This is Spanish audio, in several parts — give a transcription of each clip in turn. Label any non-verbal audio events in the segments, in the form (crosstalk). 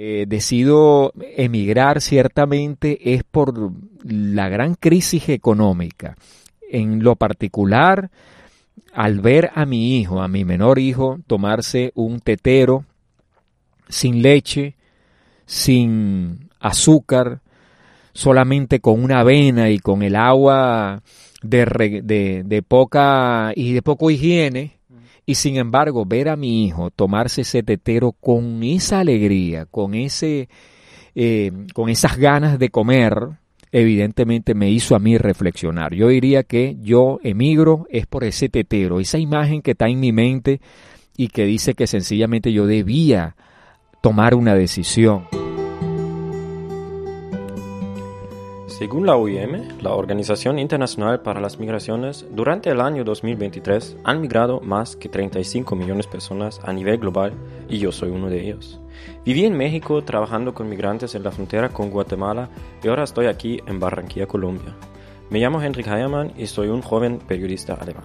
eh, decido emigrar ciertamente es por la gran crisis económica. En lo particular, al ver a mi hijo, a mi menor hijo, tomarse un tetero sin leche, sin azúcar, solamente con una avena y con el agua de, de, poca y de poco higiene, y sin embargo, ver a mi hijo tomarse ese tetero con esa alegría, con, ese, eh, con esas ganas de comer, evidentemente me hizo a mí reflexionar. Yo diría que yo emigro es por ese tetero, esa imagen que está en mi mente y que dice que sencillamente yo debía tomar una decisión. Según la OIM, la Organización Internacional para las Migraciones, durante el año 2023 han migrado más que 35 millones de personas a nivel global y yo soy uno de ellos. Viví en México trabajando con migrantes en la frontera con Guatemala y ahora estoy aquí en Barranquilla, Colombia. Me llamo Henrik Heiermann y soy un joven periodista alemán.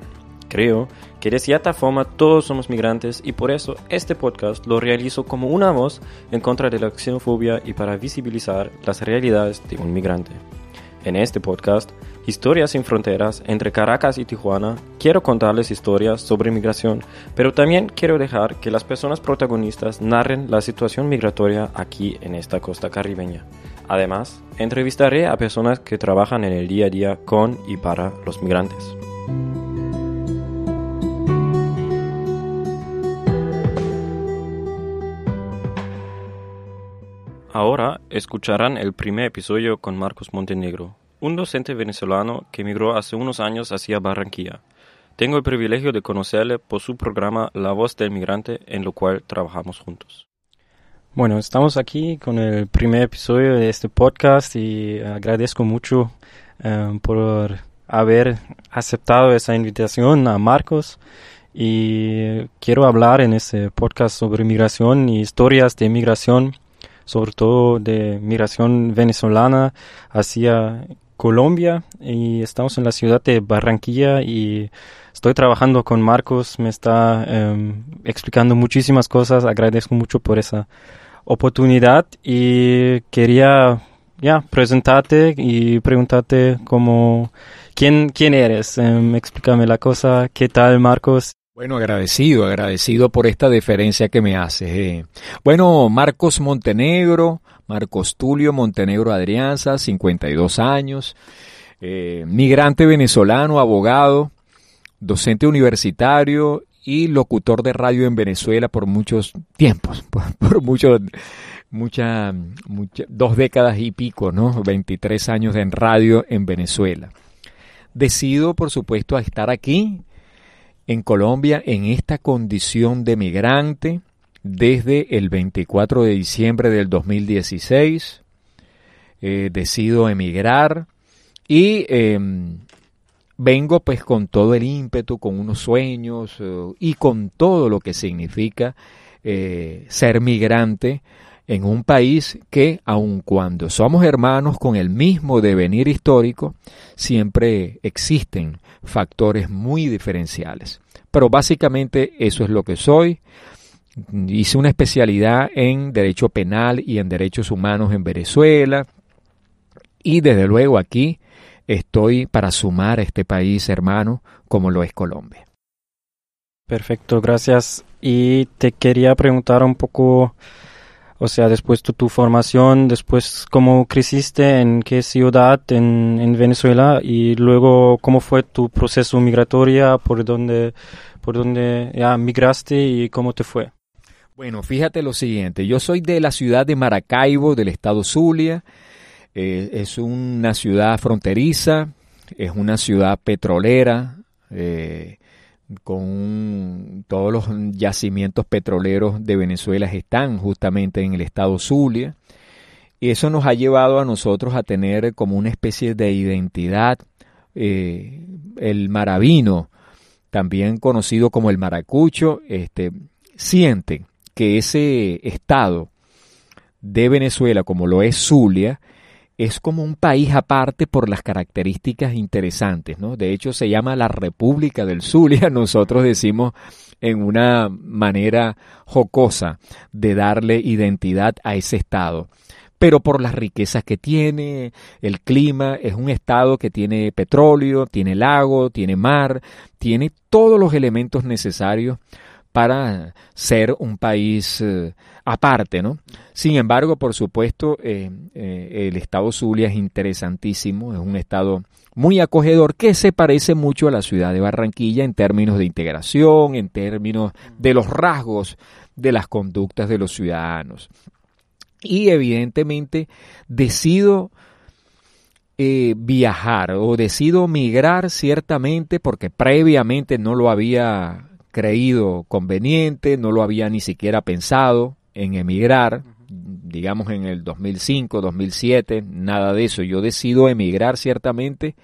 Creo que de cierta forma todos somos migrantes y por eso este podcast lo realizo como una voz en contra de la xenofobia y para visibilizar las realidades de un migrante. En este podcast, Historias sin Fronteras entre Caracas y Tijuana, quiero contarles historias sobre migración, pero también quiero dejar que las personas protagonistas narren la situación migratoria aquí en esta costa caribeña. Además, entrevistaré a personas que trabajan en el día a día con y para los migrantes. Ahora escucharán el primer episodio con Marcos Montenegro, un docente venezolano que emigró hace unos años hacia Barranquilla. Tengo el privilegio de conocerle por su programa La Voz del Migrante, en lo cual trabajamos juntos. Bueno, estamos aquí con el primer episodio de este podcast y agradezco mucho eh, por haber aceptado esa invitación a Marcos y quiero hablar en este podcast sobre migración y historias de migración sobre todo de migración venezolana hacia Colombia. Y estamos en la ciudad de Barranquilla y estoy trabajando con Marcos, me está em, explicando muchísimas cosas, agradezco mucho por esa oportunidad. Y quería ya presentarte y preguntarte cómo quién quién eres, em, explícame la cosa, qué tal Marcos. Bueno, agradecido, agradecido por esta deferencia que me haces. Eh. Bueno, Marcos Montenegro, Marcos Tulio Montenegro Adrianza, 52 años, eh, migrante venezolano, abogado, docente universitario y locutor de radio en Venezuela por muchos tiempos, (laughs) por, muchos, mucha, dos décadas y pico, ¿no? 23 años en radio en Venezuela. Decido, por supuesto, a estar aquí en Colombia en esta condición de migrante desde el 24 de diciembre del 2016. Eh, decido emigrar y em, vengo pues con todo el ímpetu, con unos sueños eh, y con todo lo que significa eh, ser migrante en un país que, aun cuando somos hermanos con el mismo devenir histórico, siempre existen factores muy diferenciales. Pero básicamente eso es lo que soy. Hice una especialidad en Derecho Penal y en Derechos Humanos en Venezuela. Y desde luego aquí estoy para sumar a este país hermano como lo es Colombia. Perfecto, gracias. Y te quería preguntar un poco o sea, después de tu formación, después cómo creciste, en qué ciudad en, Venezuela y luego cómo fue tu proceso migratorio, por dónde, por dónde migraste y cómo te fue. Bueno, fíjate lo siguiente, yo soy de la ciudad de Maracaibo, del estado Zulia, eh, es una ciudad fronteriza, es una ciudad petrolera, eh, con todos los yacimientos petroleros de Venezuela están justamente en el estado Zulia. Y eso nos ha llevado a nosotros a tener como una especie de identidad. Eh, el maravino, también conocido como el maracucho, este, siente que ese estado de Venezuela, como lo es Zulia, es como un país aparte por las características interesantes, ¿no? De hecho, se llama la República del Zulia. Nosotros decimos en una manera jocosa de darle identidad a ese estado pero por las riquezas que tiene, el clima, es un estado que tiene petróleo, tiene lago, tiene mar, tiene todos los elementos necesarios para ser un país eh, aparte, ¿no? Sin embargo, por supuesto, eh, eh, el estado Zulia es interesantísimo, es un estado muy acogedor que se parece mucho a la ciudad de Barranquilla en términos de integración, en términos de los rasgos de las conductas de los ciudadanos. Y evidentemente decido viajar o decido migrar ciertamente porque previamente no lo había creído conveniente, no lo había ni siquiera pensado en emigrar, digamos en el 2005, 2007, nada de eso. Yo decido emigrar ciertamente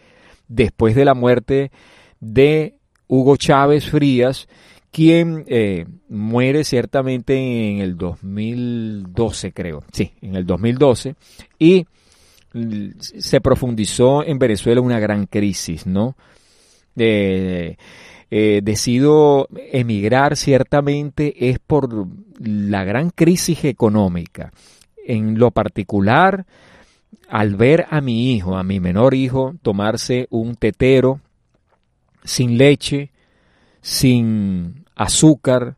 después de la muerte de Hugo Chávez Frías quien eh, muere ciertamente en el 2012, creo, sí, en el 2012, y se profundizó en Venezuela una gran crisis, ¿no? Eh, eh, decido emigrar ciertamente es por la gran crisis económica. En lo particular, al ver a mi hijo, a mi menor hijo, tomarse un tetero sin leche, sin azúcar,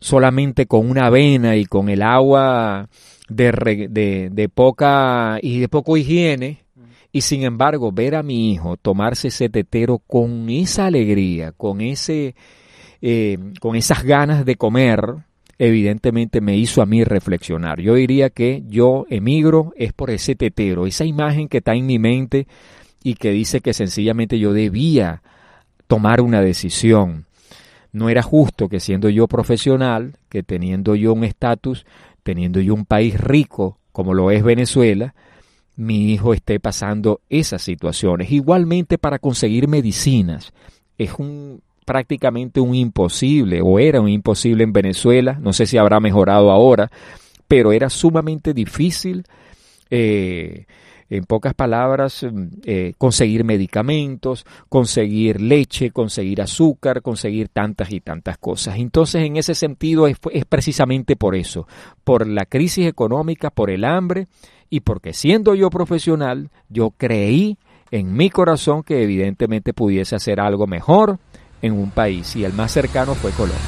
solamente con una avena y con el agua de, de, poca y de poco higiene, y sin embargo ver a mi hijo tomarse ese tetero con esa alegría, con ese, eh, con esas ganas de comer, evidentemente me hizo a mí reflexionar. Yo diría que yo emigro es por ese tetero, esa imagen que está en mi mente y que dice que sencillamente yo debía tomar una decisión. No era justo que siendo yo profesional, que teniendo yo un estatus, teniendo yo un país rico como lo es Venezuela, mi hijo esté pasando esas situaciones. Igualmente para conseguir medicinas. Es un prácticamente un imposible, o era un imposible en Venezuela, no sé si habrá mejorado ahora, pero era sumamente difícil eh, en pocas palabras, eh, conseguir medicamentos, conseguir leche, conseguir azúcar, conseguir tantas y tantas cosas. Entonces, en ese sentido, es, es precisamente por eso, por la crisis económica, por el hambre y porque siendo yo profesional, yo creí en mi corazón que evidentemente pudiese hacer algo mejor en un país y el más cercano fue Colombia.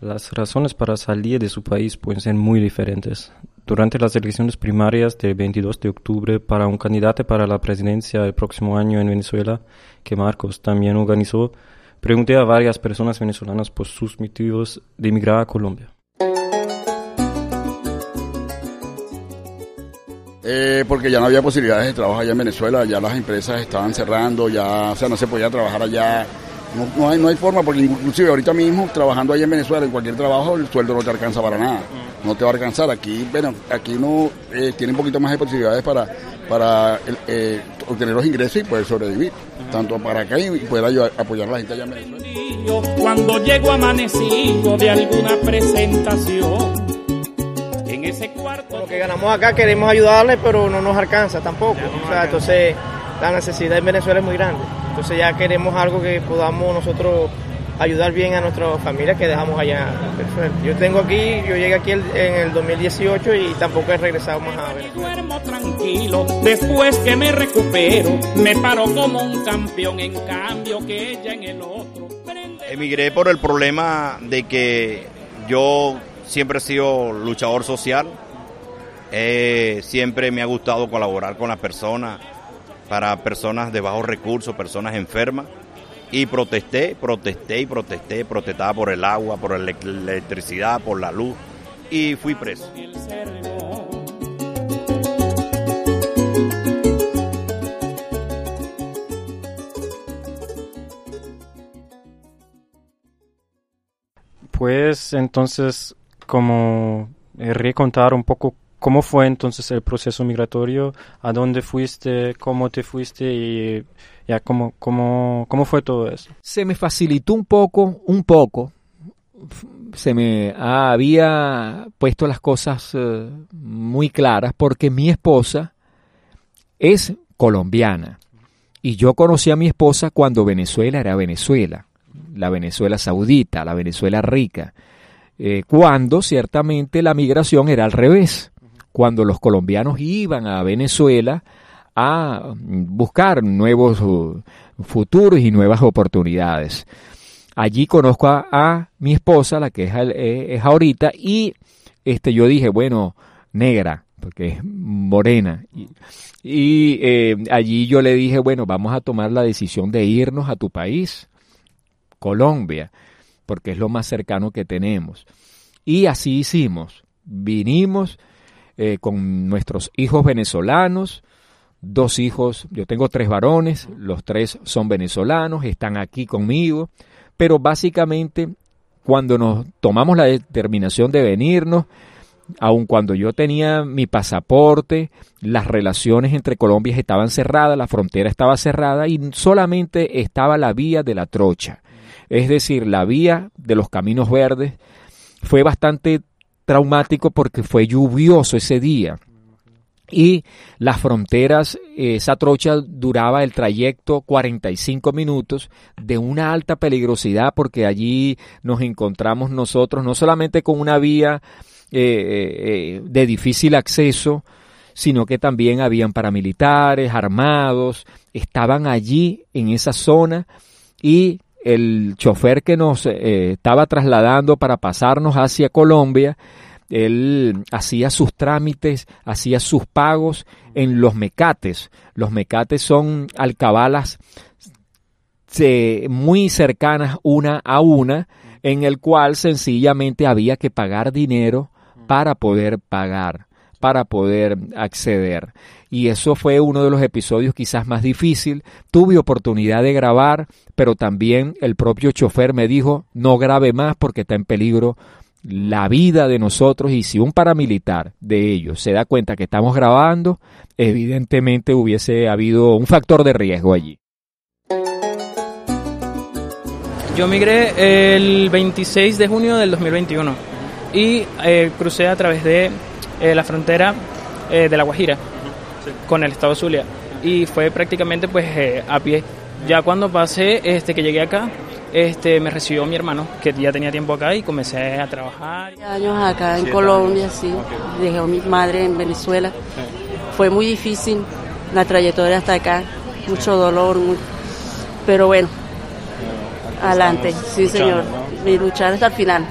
Las razones para salir de su país pueden ser muy diferentes. Durante las elecciones primarias del 22 de octubre para un candidato para la presidencia el próximo año en Venezuela, que Marcos también organizó, pregunté a varias personas venezolanas por sus motivos de emigrar a Colombia. Eh, porque ya no había posibilidades de trabajo allá en Venezuela, ya las empresas estaban cerrando, ya, o sea, no se podía trabajar allá no, hay, no hay forma, porque inclusive ahorita mismo, trabajando allá en Venezuela, en cualquier trabajo, el sueldo no te alcanza para nada. No te va a alcanzar. Aquí, bueno, aquí uno eh, tiene un poquito más de posibilidades para, para eh, obtener los ingresos y poder sobrevivir. Tanto para acá y poder apoyar a la gente allá en Venezuela. Cuando llego amanecido de alguna presentación. Ese cuarto. Lo que ganamos acá queremos ayudarle, pero no nos alcanza tampoco. o sea, entonces la necesidad en Venezuela es muy grande. Entonces ya queremos algo que podamos nosotros ayudar bien a nuestra familia que dejamos allá. Yo tengo aquí, yo llegué aquí en el 2018 y tampoco he regresado más a ver. Duermo tranquilo, después que me recupero, me paro como un campeón, en cambio que ella en el otro. Emigré por el problema de que yo siempre he sido luchador social, siempre me ha gustado colaborar con las personas para personas de bajos recursos, personas enfermas. Y protesté, protesté y protesté, protestaba por el agua, por la electricidad, por la luz y fui preso. Pues entonces, como querría contar un poco ¿Cómo fue entonces el proceso migratorio? ¿A dónde fuiste? ¿Cómo te fuiste? Y ya, ¿cómo, cómo, cómo fue todo eso? Se me facilitó un poco, un poco. Se me había puesto las cosas eh, muy claras porque mi esposa es colombiana Y yo conocí a mi esposa cuando Venezuela era Venezuela, la Venezuela saudita, la Venezuela rica, eh, cuando ciertamente la migración era al revés, cuando los colombianos iban a Venezuela a buscar nuevos uh, futuros y nuevas oportunidades. Allí conozco a, a mi esposa, la que es, eh, es ahorita, y este, yo dije, bueno, negra, porque es morena. Y, y eh, allí yo le dije, bueno, vamos a tomar la decisión de irnos a tu país, Colombia, porque es lo más cercano que tenemos. Y así hicimos. Vinimos eh, con nuestros hijos venezolanos, dos hijos, yo tengo tres varones, los tres son venezolanos, están aquí conmigo, pero básicamente cuando nos tomamos la determinación de venirnos, aun cuando yo tenía mi pasaporte, las relaciones entre Colombia estaban cerradas, la frontera estaba cerrada y solamente estaba la vía de la trocha, es decir, la vía de los caminos verdes. Fue bastante traumático porque fue lluvioso ese día y las fronteras, esa trocha duraba el trayecto 45 minutos de una alta peligrosidad porque allí nos encontramos nosotros no solamente con una vía eh, eh, de difícil acceso, sino que también habían paramilitares armados, estaban allí en esa zona y el chofer que nos eh, estaba trasladando para pasarnos hacia Colombia, él hacía sus trámites, hacía sus pagos en los mecates. Los mecates son alcabalas muy cercanas una a una, en el cual sencillamente había que pagar dinero para poder pagar, para poder acceder. Y eso fue uno de los episodios quizás más difícil. Tuve oportunidad de grabar, pero también el propio chofer me dijo, no grabe más porque está en peligro la vida de nosotros y si un paramilitar de ellos se da cuenta que estamos grabando, evidentemente hubiese habido un factor de riesgo allí. Yo migré el 26 de junio del 2021 y eh, crucé a través de eh, la frontera eh, de La Guajira con el estado Zulia y fue prácticamente pues a pie. Ya cuando pasé, este, que llegué acá, este, me recibió mi hermano, que ya tenía tiempo acá y comencé a trabajar. Años acá en Colombia, sí. Dejé a mi madre en Venezuela. Fue muy difícil la trayectoria hasta acá, mucho dolor, pero bueno, adelante, sí señor. Y luchar hasta el final,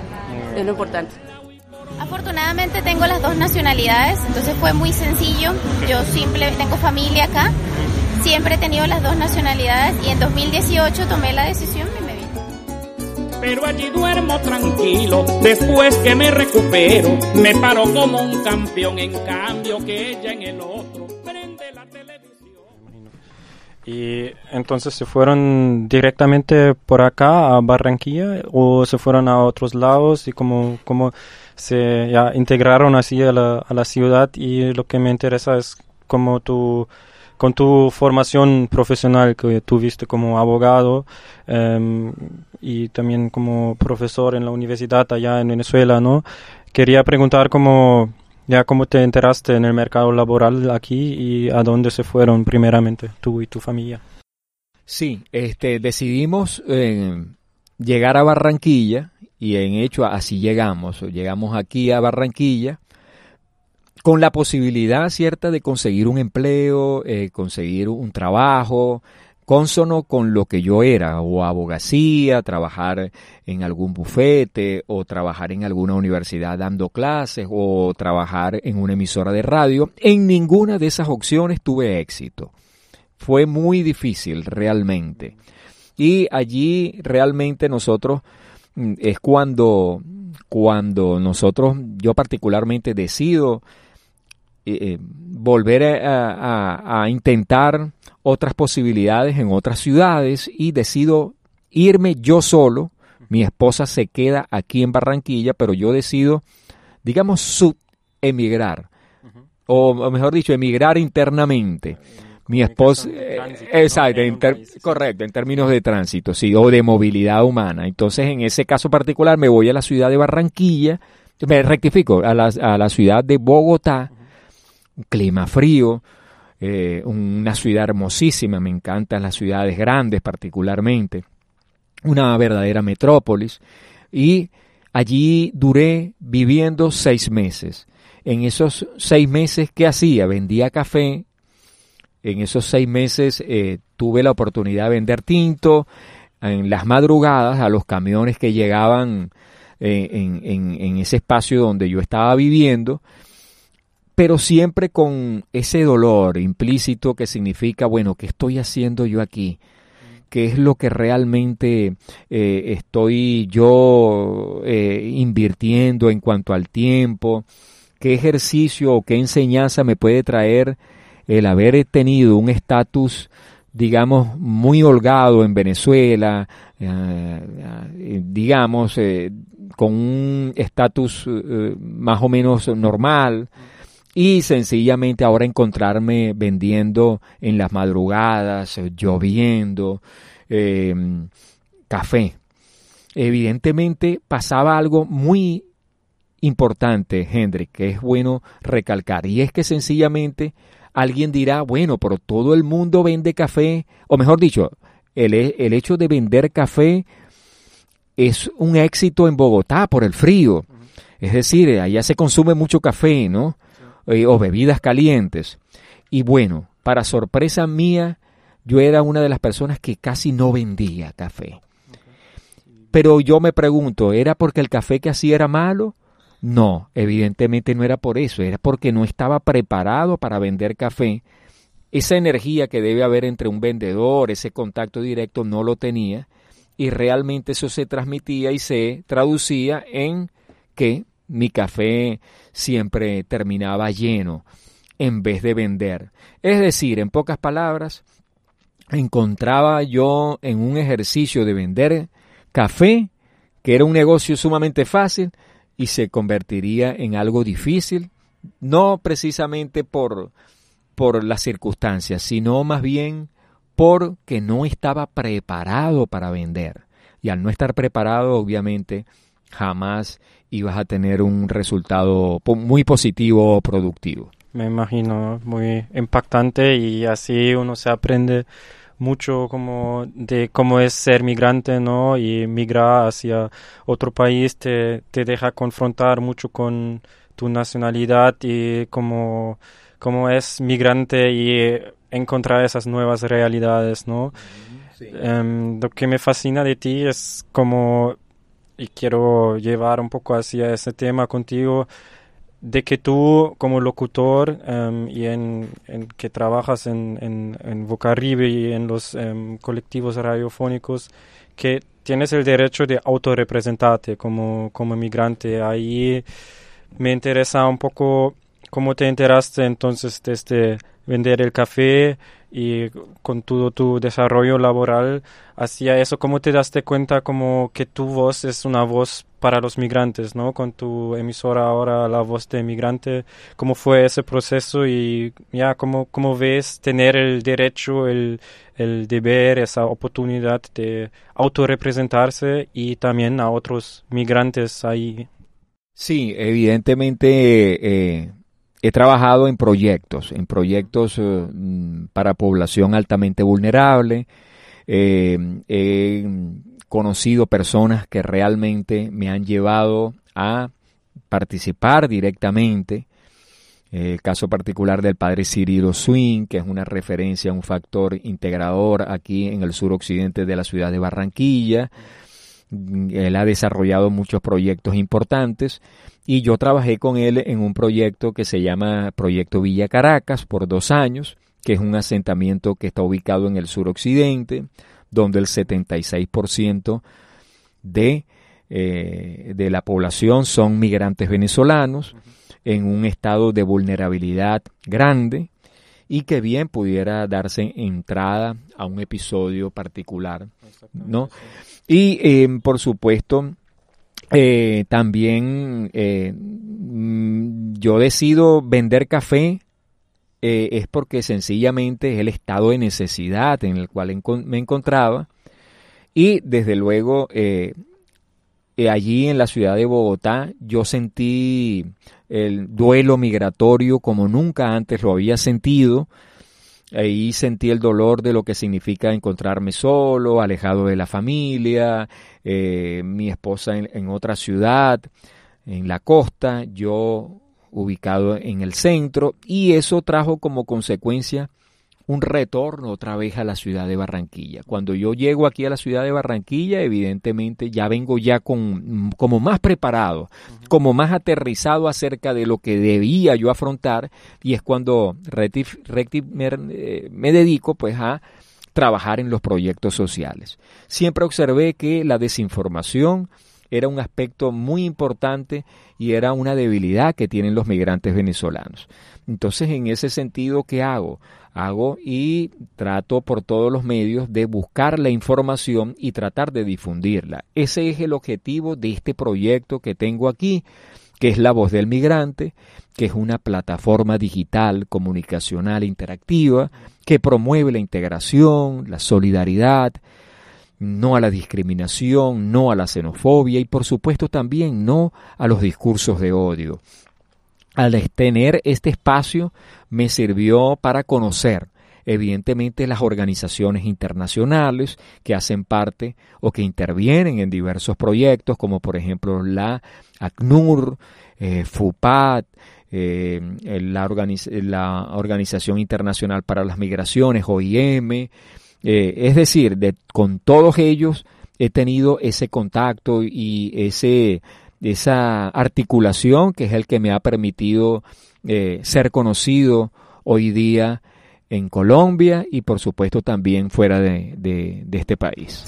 es lo importante. Afortunadamente tengo las dos nacionalidades, entonces fue muy sencillo. Yo simple tengo familia acá, siempre he tenido las dos nacionalidades y en 2018 tomé la decisión y me pero allí duermo tranquilo. Después que me recupero, me paro como un campeón. En cambio, que ella en el otro prende la televisión. Y entonces se fueron directamente por acá a Barranquilla o se fueron a otros lados y como, como se ya integraron así a la, a la ciudad y lo que me interesa es como tu con tu formación profesional que tuviste como abogado em, y también como profesor en la universidad allá en Venezuela, ¿no? Quería preguntar cómo, ya cómo te enteraste en el mercado laboral aquí y a dónde se fueron primeramente tú y tu familia. Sí, este, decidimos eh, llegar a Barranquilla y en hecho así llegamos. Llegamos aquí a Barranquilla con la posibilidad cierta de conseguir un empleo, eh, conseguir un trabajo consono con lo que yo era, o abogacía, trabajar en algún bufete, o trabajar en alguna universidad dando clases, o trabajar en una emisora de radio. En ninguna de esas opciones tuve éxito. Fue muy difícil realmente. Y allí realmente nosotros es cuando, cuando nosotros, yo particularmente decido eh, eh, volver a, intentar otras posibilidades en otras ciudades y decido irme yo solo. Mi esposa se queda aquí en Barranquilla, pero yo decido, digamos, subemigrar. o, mejor dicho, emigrar internamente. Mi esposa, eh, exacto, correcto, en términos de tránsito, sí, o de movilidad humana. Entonces, en ese caso particular, me voy a la ciudad de Barranquilla, me rectifico, a la, a la ciudad de Bogotá, clima frío, eh, una ciudad hermosísima, me encantan las ciudades grandes particularmente, una verdadera metrópolis, y allí duré viviendo seis meses. En esos seis meses, ¿qué hacía? Vendía café, en esos seis meses eh, tuve la oportunidad de vender tinto en las madrugadas a los camiones que llegaban eh, en, ese espacio donde yo estaba viviendo, pero siempre con ese dolor implícito que significa, bueno, ¿qué estoy haciendo yo aquí? ¿Qué es lo que realmente eh, estoy yo invirtiendo en cuanto al tiempo? ¿Qué ejercicio o qué enseñanza me puede traer el haber tenido un estatus digamos, muy holgado en Venezuela, eh, eh, digamos, eh, con un estatus más o menos normal, y sencillamente ahora encontrarme vendiendo en las madrugadas, lloviendo, café. Evidentemente pasaba algo muy importante, Hendrik, que es bueno recalcar, y es que sencillamente Alguien dirá, bueno, pero todo el mundo vende café, o mejor dicho, el, el hecho de vender café es un éxito en Bogotá por el frío. Es decir, allá se consume mucho café, ¿no? Eh, o bebidas calientes. Y bueno, para sorpresa mía, yo era una de las personas que casi no vendía café. Pero yo me pregunto, ¿era porque el café que hacía era malo? No, evidentemente no era por eso, era porque no estaba preparado para vender café. Esa energía que debe haber entre un vendedor, ese contacto directo, no lo tenía y realmente eso se transmitía y se traducía en que mi café siempre terminaba lleno en vez de vender. Es decir, en pocas palabras, encontraba yo en un ejercicio de vender café, que era un negocio sumamente fácil, y se convertiría en algo difícil, no precisamente por, por las circunstancias, sino más bien porque no estaba preparado para vender. Y al no estar preparado, obviamente, jamás ibas a tener un resultado muy positivo o productivo. Me imagino, muy impactante y así uno se aprende mucho como de cómo es ser migrante, ¿no? Y migrar hacia otro país te, te deja confrontar mucho con tu nacionalidad y cómo, cómo es migrante y encontrar esas nuevas realidades, ¿no? Em, lo que me fascina de ti es como, y quiero llevar un poco hacia ese tema contigo, de que tú como locutor em, y en, que trabajas en, en, en y en los em, colectivos radiofónicos, que tienes el derecho de autorrepresentarte como, como migrante. Ahí me interesa un poco cómo te enteraste entonces desde vender el café y con todo tu desarrollo laboral hacia eso, ¿cómo te daste cuenta como que tu voz es una voz para los migrantes, ¿no? Con tu emisora ahora, la voz de migrante, ¿cómo fue ese proceso y ya cómo, cómo ves tener el derecho, el, el deber, esa oportunidad de autorrepresentarse y también a otros migrantes ahí? Sí, evidentemente eh, he trabajado en proyectos, en proyectos eh, mm, para población altamente vulnerable. Eh, he conocido personas que realmente me han llevado a participar directamente. El caso particular del padre Cirilo Swing, que es una referencia, un factor integrador aquí en el suroccidente de la ciudad de Barranquilla. Él ha desarrollado muchos proyectos importantes y yo trabajé con él en un proyecto que se llama Proyecto Villa Caracas por dos años, que es un asentamiento que está ubicado en el suroccidente, donde el 76% de, eh, de la población son migrantes venezolanos, en un estado de vulnerabilidad grande, y que bien pudiera darse entrada a un episodio particular, ¿no? Y eh, por supuesto, eh, también eh, mm, yo decido vender café eh, es porque sencillamente es el estado de necesidad en el cual me encontraba y desde luego allí en la ciudad de Bogotá yo sentí el duelo migratorio como nunca antes lo había sentido. Ahí sentí el dolor de lo que significa encontrarme solo, alejado de la familia, eh, mi esposa en, en, otra ciudad, en la costa, yo ubicado en el centro, y eso trajo como consecuencia un retorno otra vez a la ciudad de Barranquilla. Cuando yo llego aquí a la ciudad de Barranquilla, evidentemente ya vengo ya con como más preparado, como más aterrizado acerca de lo que debía yo afrontar y es cuando me, eh, me dedico pues a trabajar en los proyectos sociales. Siempre observé que la desinformación era un aspecto muy importante y era una debilidad que tienen los migrantes venezolanos. Entonces, en ese sentido, ¿qué hago? Hago y trato por todos los medios de buscar la información y tratar de difundirla. Ese es el objetivo de este proyecto que tengo aquí, que es La Voz del Migrante, que es una plataforma digital, comunicacional, interactiva, que promueve la integración, la solidaridad, no a la discriminación, no a la xenofobia y por supuesto también no a los discursos de odio. Al tener este espacio me sirvió para conocer evidentemente las organizaciones internacionales que hacen parte o que intervienen en diversos proyectos como por ejemplo la ACNUR, eh, FUPAT, eh, la, Organización Internacional para las Migraciones, OIM, eh, es decir, de, con todos ellos he tenido ese contacto y ese, esa articulación que es el que me ha permitido eh, ser conocido hoy día en Colombia y por supuesto también fuera de, de, de este país.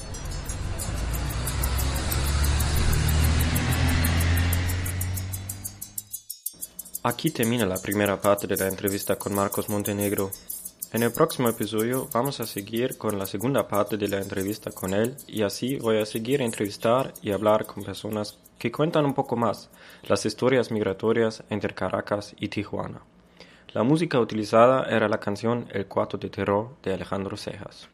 Aquí termina la primera parte de la entrevista con Marcos Montenegro. En el próximo episodio vamos a seguir con la segunda parte de la entrevista con él y así voy a seguir entrevistar y hablar con personas que cuentan un poco más las historias migratorias entre Caracas y Tijuana. La música utilizada era la canción El Cuarto de Terror de Alejandro Cejas.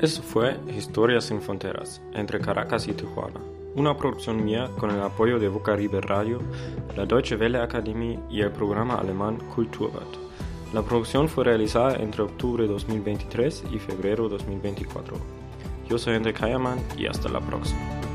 Eso fue Historias sin Fronteras entre Caracas y Tijuana una producción mía con el apoyo de Vocaribe Radio, la Deutsche Welle Academy y el programa alemán Kulturwelt. La producción fue realizada entre octubre de 2023 y febrero de 2024. Yo soy André Kayerman y hasta la próxima.